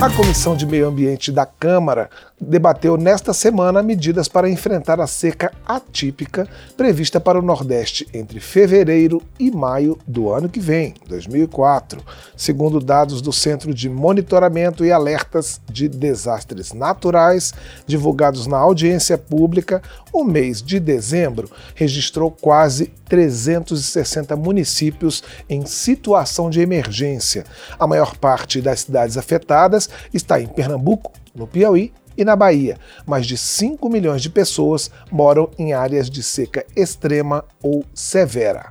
A Comissão de Meio Ambiente da Câmara debateu nesta semana medidas para enfrentar a seca atípica prevista para o Nordeste entre fevereiro e maio do ano que vem, 2004, segundo dados do Centro de Monitoramento e Alertas de Desastres Naturais, divulgados na audiência pública. O mês de dezembro registrou quase 360 municípios em situação de emergência. A maior parte das cidades afetadas está em Pernambuco, no Piauí e na Bahia. Mais de 5 milhões de pessoas moram em áreas de seca extrema ou severa.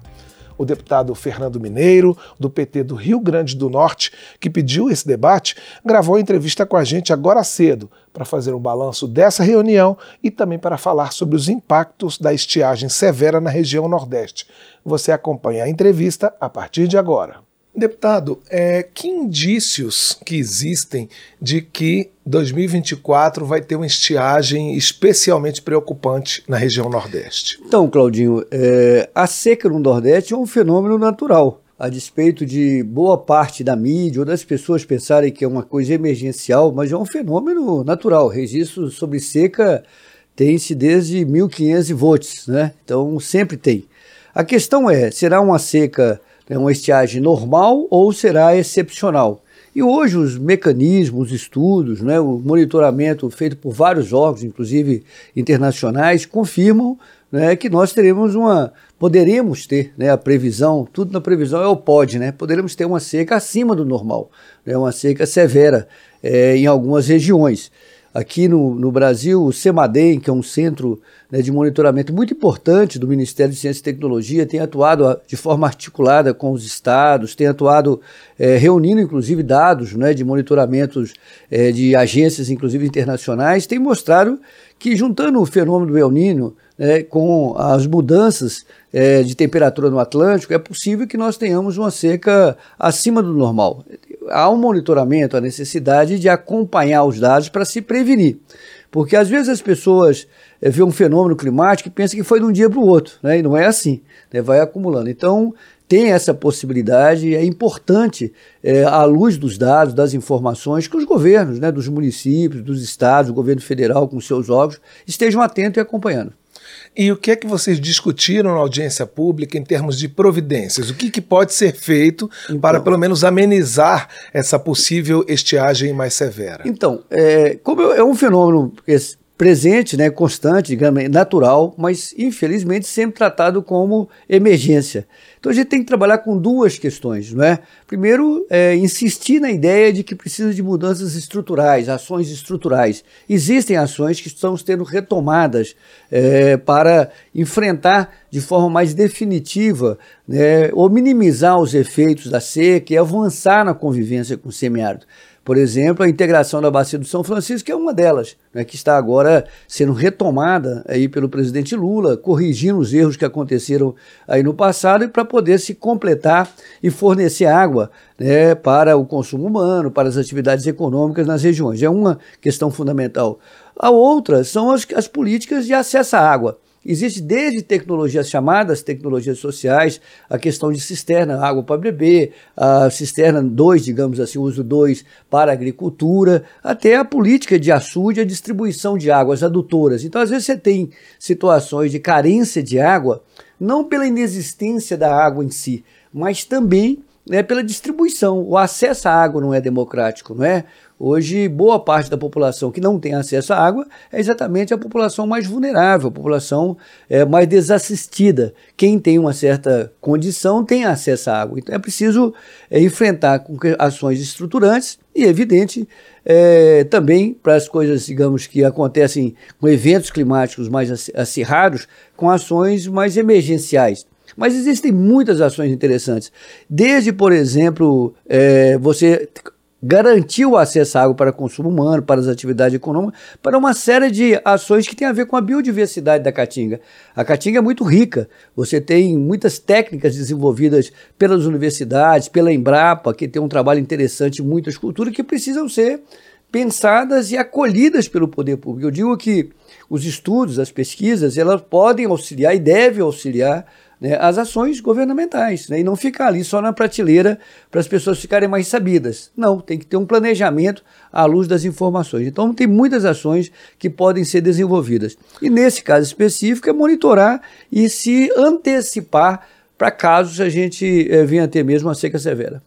O deputado Fernando Mineiro, do PT do Rio Grande do Norte, que pediu esse debate, gravou entrevista com a gente agora cedo para fazer um balanço dessa reunião e também para falar sobre os impactos da estiagem severa na região Nordeste. Você acompanha a entrevista a partir de agora. Deputado, é, que indícios que existem de que 2024 vai ter uma estiagem especialmente preocupante na região Nordeste? Então, Claudinho, é, a seca no Nordeste é um fenômeno natural. A despeito de boa parte da mídia ou das pessoas pensarem que é uma coisa emergencial, mas é um fenômeno natural. Registro sobre seca tem-se desde 1500 volts, né? Então sempre tem. A questão é, será uma seca é uma estiagem normal ou será excepcional? E hoje os mecanismos, os estudos, né, o monitoramento feito por vários órgãos, inclusive internacionais, confirmam né, que nós teremos uma, poderemos ter né, a previsão, tudo na previsão é o pode, né, poderemos ter uma seca acima do normal, né, uma seca severa é, em algumas regiões. Aqui no, no Brasil, o CEMADEM, que é um centro né, de monitoramento muito importante do Ministério de Ciência e Tecnologia, tem atuado ah, de forma articulada com os estados, tem atuado é, reunindo inclusive dados né, de monitoramentos é, de agências, inclusive internacionais, tem mostrado que juntando o fenômeno do El Niño né, com as mudanças é, de temperatura no Atlântico, é possível que nós tenhamos uma seca acima do normal. Há um monitoramento, a necessidade de acompanhar os dados para se prevenir. Porque às vezes as pessoas é, vê um fenômeno climático e pensam que foi de um dia para o outro, né? e não é assim, né? vai acumulando. Então, tem essa possibilidade, é importante, é, à luz dos dados, das informações, que os governos, né, dos municípios, dos estados, o governo federal com seus órgãos, estejam atentos e acompanhando. E o que é que vocês discutiram na audiência pública em termos de providências? O que, que pode ser feito então, para, pelo menos, amenizar essa possível estiagem mais severa? Então, é, como é um fenômeno presente, né, constante, digamos, natural, mas infelizmente sempre tratado como emergência. Então a gente tem que trabalhar com duas questões, não é? Primeiro, é, insistir na ideia de que precisa de mudanças estruturais, ações estruturais. Existem ações que estão sendo retomadas é, para enfrentar de forma mais definitiva né, ou minimizar os efeitos da seca e avançar na convivência com o semiárido. Por exemplo, a integração da Bacia do São Francisco que é uma delas, né, que está agora sendo retomada aí pelo presidente Lula, corrigindo os erros que aconteceram aí no passado e para poder se completar e fornecer água né, para o consumo humano, para as atividades econômicas nas regiões. É uma questão fundamental. A outra são as, as políticas de acesso à água. Existe desde tecnologias chamadas tecnologias sociais, a questão de cisterna, água para beber, a cisterna 2, digamos assim, uso 2 para agricultura, até a política de açude a distribuição de águas adutoras. Então, às vezes, você tem situações de carência de água, não pela inexistência da água em si, mas também né, pela distribuição. O acesso à água não é democrático, não é? Hoje, boa parte da população que não tem acesso à água é exatamente a população mais vulnerável, a população é, mais desassistida. Quem tem uma certa condição tem acesso à água. Então é preciso é, enfrentar com ações estruturantes e, evidente, é, também para as coisas, digamos, que acontecem com eventos climáticos mais acirrados, com ações mais emergenciais. Mas existem muitas ações interessantes. Desde, por exemplo, é, você garantir o acesso à água para consumo humano, para as atividades econômicas, para uma série de ações que tem a ver com a biodiversidade da Caatinga. A Caatinga é muito rica, você tem muitas técnicas desenvolvidas pelas universidades, pela Embrapa, que tem um trabalho interessante muitas culturas que precisam ser pensadas e acolhidas pelo poder público. Eu digo que os estudos, as pesquisas, elas podem auxiliar e devem auxiliar né, as ações governamentais né, e não ficar ali só na prateleira para as pessoas ficarem mais sabidas. Não, tem que ter um planejamento à luz das informações. Então, tem muitas ações que podem ser desenvolvidas. E nesse caso específico, é monitorar e se antecipar para casos a gente é, venha a ter mesmo uma seca severa.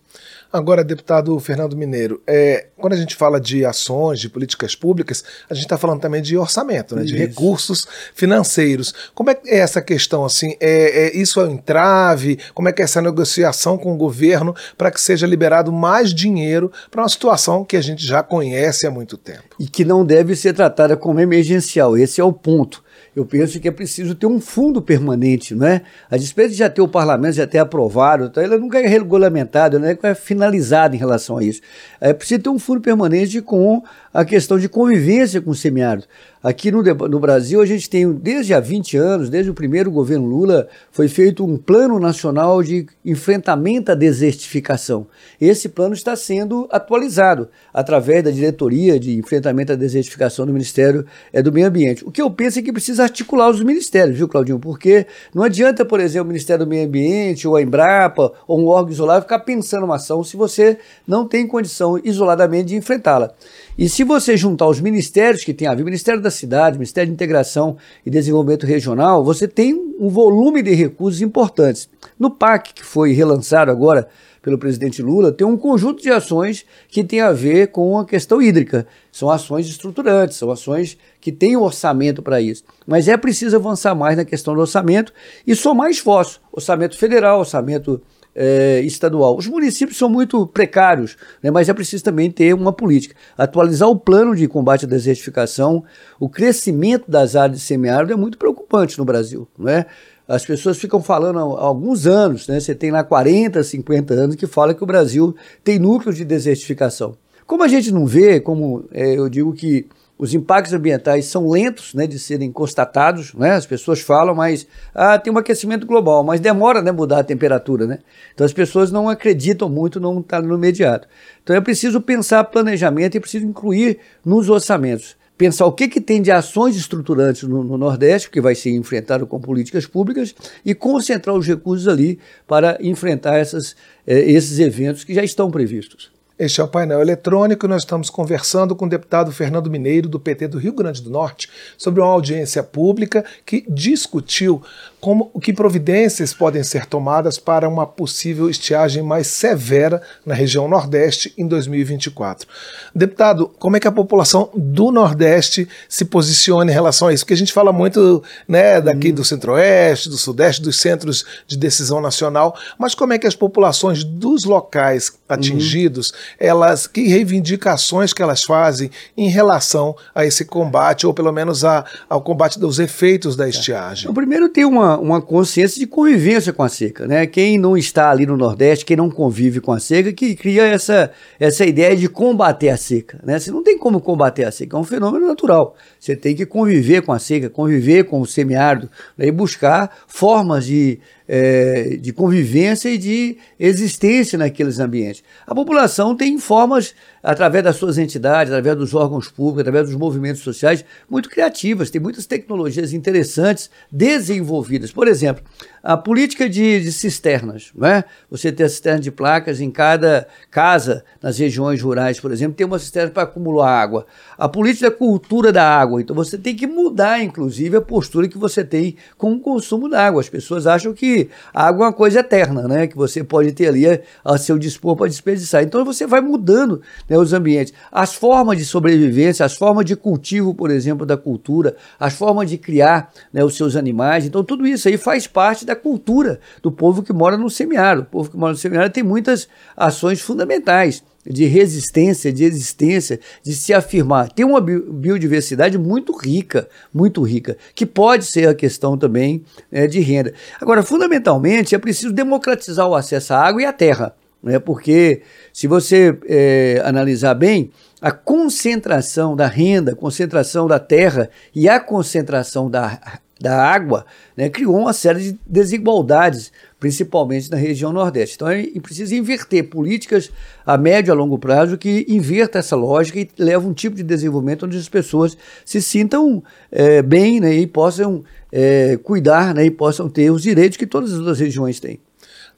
Agora, deputado Fernando Mineiro, é, quando a gente fala de ações, de políticas públicas, a gente está falando também de orçamento, né, de recursos financeiros. Como é, é essa questão assim? É, é, isso é um entrave? Como é que é essa negociação com o governo para que seja liberado mais dinheiro para uma situação que a gente já conhece há muito tempo? E que não deve ser tratada como emergencial. Esse é o ponto eu penso que é preciso ter um fundo permanente, não é? A despeito de já ter o parlamento, já ter aprovado, então ela nunca é regulamentada, não é finalizada em relação a isso. É preciso ter um fundo permanente com a questão de convivência com o semiárido. Aqui no, no, Brasil, a gente tem, desde há 20 anos, desde o primeiro governo Lula, foi feito um plano nacional de enfrentamento à desertificação. Esse plano está sendo atualizado através da diretoria de enfrentamento à desertificação do Ministério é, do Meio Ambiente. O que eu penso é que precisa articular os ministérios, viu, Claudinho? Porque não adianta, por exemplo, o Ministério do Meio Ambiente, ou a Embrapa, ou um órgão isolado ficar pensando uma ação se você não tem condição isoladamente de enfrentá-la. E se você juntar os ministérios que tem a ver, Ministério da Cidade, Ministério de Integração e Desenvolvimento Regional, você tem um volume de recursos importantes. No PAC, que foi relançado agora pelo presidente Lula, tem um conjunto de ações que tem a ver com a questão hídrica. São ações estruturantes, são ações que têm um orçamento para isso. Mas é preciso avançar mais na questão do orçamento e somar esforço. Orçamento federal, orçamento é, estadual. Os municípios são muito precários, né, mas é preciso também ter uma política. Atualizar o plano de combate à desertificação, o crescimento das áreas de semiárido é muito preocupante no Brasil. Não é? As pessoas ficam falando há alguns anos, né, você tem lá 40, 50 anos, que fala que o Brasil tem núcleos de desertificação. Como a gente não vê, como é, eu digo que os impactos ambientais são lentos né, de serem constatados, né? as pessoas falam, mas ah, tem um aquecimento global, mas demora né, mudar a temperatura. Né? Então as pessoas não acreditam muito, não está no imediato. Então é preciso pensar planejamento e é preciso incluir nos orçamentos. Pensar o que, que tem de ações estruturantes no, no Nordeste, que vai ser enfrentado com políticas públicas, e concentrar os recursos ali para enfrentar essas, eh, esses eventos que já estão previstos. Este é o painel eletrônico e nós estamos conversando com o deputado Fernando Mineiro, do PT do Rio Grande do Norte, sobre uma audiência pública que discutiu como que providências podem ser tomadas para uma possível estiagem mais severa na região Nordeste em 2024. Deputado, como é que a população do Nordeste se posiciona em relação a isso? Porque a gente fala muito né, daqui hum. do Centro-Oeste, do Sudeste, dos centros de decisão nacional, mas como é que as populações dos locais atingidos, hum. elas que reivindicações que elas fazem em relação a esse combate, ou pelo menos a, ao combate dos efeitos da estiagem? O primeiro tem uma uma, consciência de convivência com a seca. Né? Quem não está ali no Nordeste, quem não convive com a seca, que cria essa, essa ideia de combater a seca. Né? Você não tem como combater a seca, é um fenômeno natural. Você tem que conviver com a seca, conviver com o semiárido né? e buscar formas de é, de convivência e de existência naqueles ambientes. A população tem formas, através das suas entidades, através dos órgãos públicos, através dos movimentos sociais, muito criativas, tem muitas tecnologias interessantes desenvolvidas. Por exemplo, a política de, de cisternas, não é? Você ter a cisterna de placas em cada casa, nas regiões rurais, por exemplo, tem uma cisterna para acumular água. A política da cultura da água, então você tem que mudar, inclusive, a postura que você tem com o consumo da água. As pessoas acham que água é uma coisa eterna, né? Que você pode ter ali a seu dispor para desperdiçar. Então você vai mudando né, os ambientes. As formas de sobrevivência, as formas de cultivo, por exemplo, da cultura, as formas de criar né, os seus animais. Então tudo isso aí faz parte da cultura do povo que mora no semiárido. O povo que mora no semiárido tem muitas ações fundamentais de resistência, de existência, de se afirmar. Tem uma biodiversidade muito rica, muito rica, que pode ser a questão também é, de renda. Agora, fundamentalmente, é preciso democratizar o acesso à água e à terra, né? porque se você é, analisar bem, a concentração da renda, a concentração da terra e a concentração da da água, né, criou uma série de desigualdades, principalmente na região Nordeste. Então é precisa inverter políticas a médio e a longo prazo que inverta essa lógica e leva um tipo de desenvolvimento onde as pessoas se sintam é, bem né, e possam é, cuidar né, e possam ter os direitos que todas as outras regiões têm.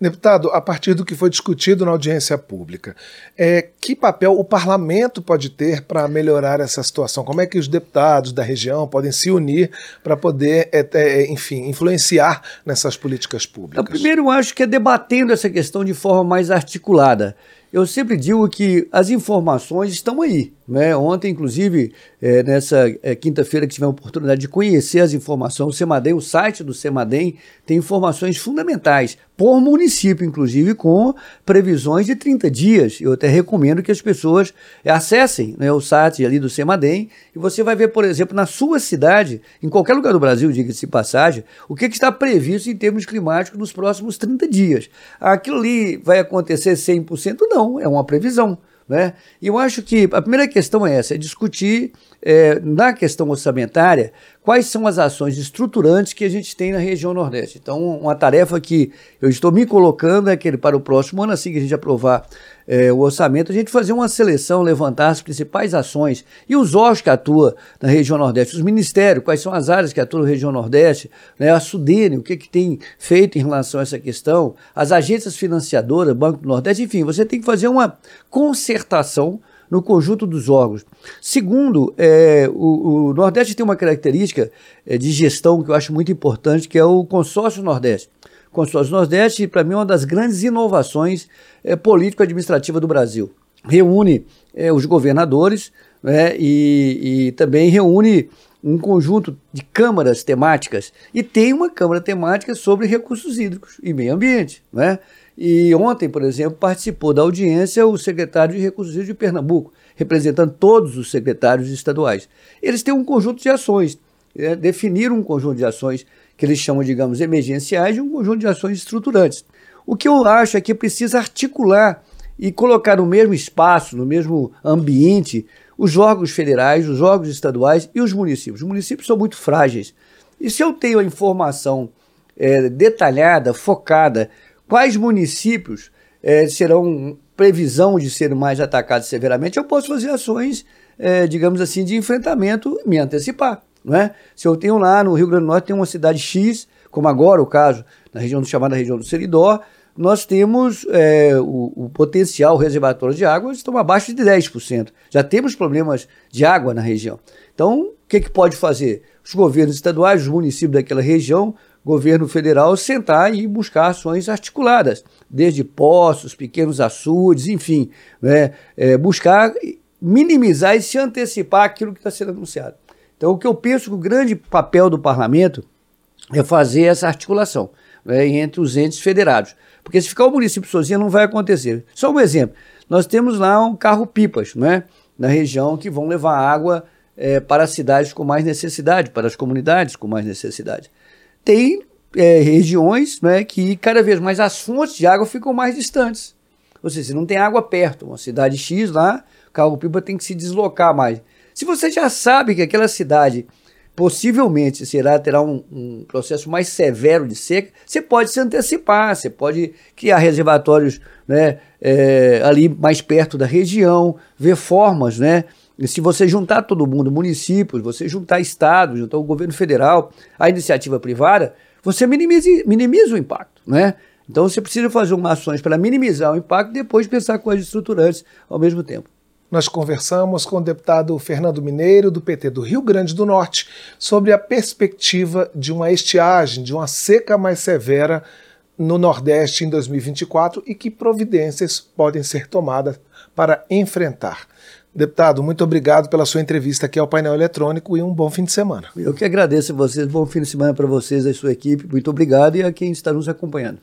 Deputado, a partir do que foi discutido na audiência pública, é, que papel o parlamento pode ter para melhorar essa situação? Como é que os deputados da região podem se unir para poder, é, é, enfim, influenciar nessas políticas públicas? Então, primeiro, eu acho que é debatendo essa questão de forma mais articulada. Eu sempre digo que as informações estão aí. Né? Ontem, inclusive, é, nessa é, quinta-feira que tive a oportunidade de conhecer as informações, o Semadem, o site do Semadem, tem informações fundamentais, por município, inclusive, com previsões de 30 dias. Eu até recomendo que as pessoas acessem né, o site ali do Semadem e você vai ver, por exemplo, na sua cidade, em qualquer lugar do Brasil, diga-se passagem, o que, que está previsto em termos climáticos nos próximos 30 dias. Aquilo ali vai acontecer 100%? Não, é uma previsão. Né? E eu acho que a primeira questão é essa: é discutir é, na questão orçamentária quais são as ações estruturantes que a gente tem na região Nordeste. Então, uma tarefa que eu estou me colocando é que para o próximo ano, assim que a gente aprovar é, o orçamento, a gente fazer uma seleção, levantar as principais ações e os órgãos que atuam na região Nordeste, os ministérios, quais são as áreas que atuam na região Nordeste, né, a Sudene, o que, que tem feito em relação a essa questão, as agências financiadoras, Banco do Nordeste, enfim, você tem que fazer uma concertação no conjunto dos órgãos. Segundo, é, o, o, Nordeste tem uma característica é, de gestão que eu acho muito importante, que é o consórcio Nordeste. Consórcio Nordeste, para mim, é uma das grandes inovações é, político-administrativa do Brasil. Reúne é, os governadores né, e, e também reúne um conjunto de câmaras temáticas e tem uma câmara temática sobre recursos hídricos e meio ambiente. Né? E ontem, por exemplo, participou da audiência o secretário de Recursos Hídricos de Pernambuco, representando todos os secretários estaduais. Eles têm um conjunto de ações, é, definiram um conjunto de ações que eles chamam, digamos, emergenciais e um conjunto de ações estruturantes. O que eu acho é que precisa articular e colocar no mesmo espaço, no mesmo ambiente, os órgãos federais, os órgãos estaduais e os municípios. Os municípios são muito frágeis. E se eu tenho a informação é, detalhada, focada, quais municípios é, serão previsão de serem mais atacados severamente, eu posso fazer ações, é, digamos assim, de enfrentamento me antecipar. Não é? Se eu tenho lá no Rio Grande do Norte, tem uma cidade X, como agora o caso, na região chamada região do Seridó, nós temos é, o, o, potencial reservatório de água estão abaixo de 10%. Já temos problemas de água na região. Então, o que, que pode fazer? Os governos estaduais, os municípios daquela região, governo federal, sentar e buscar ações articuladas, desde poços, pequenos açudes, enfim, né, é, buscar minimizar e se antecipar aquilo que está sendo anunciado. Então, o que eu penso que o grande papel do parlamento é fazer essa articulação né, entre os entes federados. Porque se ficar o município sozinho não vai acontecer. Só um exemplo. Nós temos lá um carro-pipas né, na região que vão levar água é, para as cidades com mais necessidade, para as comunidades com mais necessidade. Tem é, regiões né, que cada vez mais as fontes de água ficam mais distantes. Ou seja, se não tem água perto, uma cidade X lá, o carro-pipa tem que se deslocar mais. Se você já sabe que aquela cidade possivelmente será terá um, um, processo mais severo de seca, você pode se antecipar, você pode criar reservatórios né, é, ali mais perto da região, ver formas, né? E se você juntar todo mundo, municípios, você juntar estados, juntar o governo federal, a iniciativa privada, você minimiza, minimiza o impacto, né? Então você precisa fazer uma ações para minimizar o impacto e depois pensar coisas estruturantes ao mesmo tempo. Nós conversamos com o deputado Fernando Mineiro, do PT do Rio Grande do Norte, sobre a perspectiva de uma estiagem, de uma seca mais severa no Nordeste em 2024 e que providências podem ser tomadas para enfrentar. Deputado, muito obrigado pela sua entrevista aqui ao painel eletrônico e um bom fim de semana. Eu que agradeço a vocês, bom fim de semana para vocês e a sua equipe. Muito obrigado e a quem está nos acompanhando.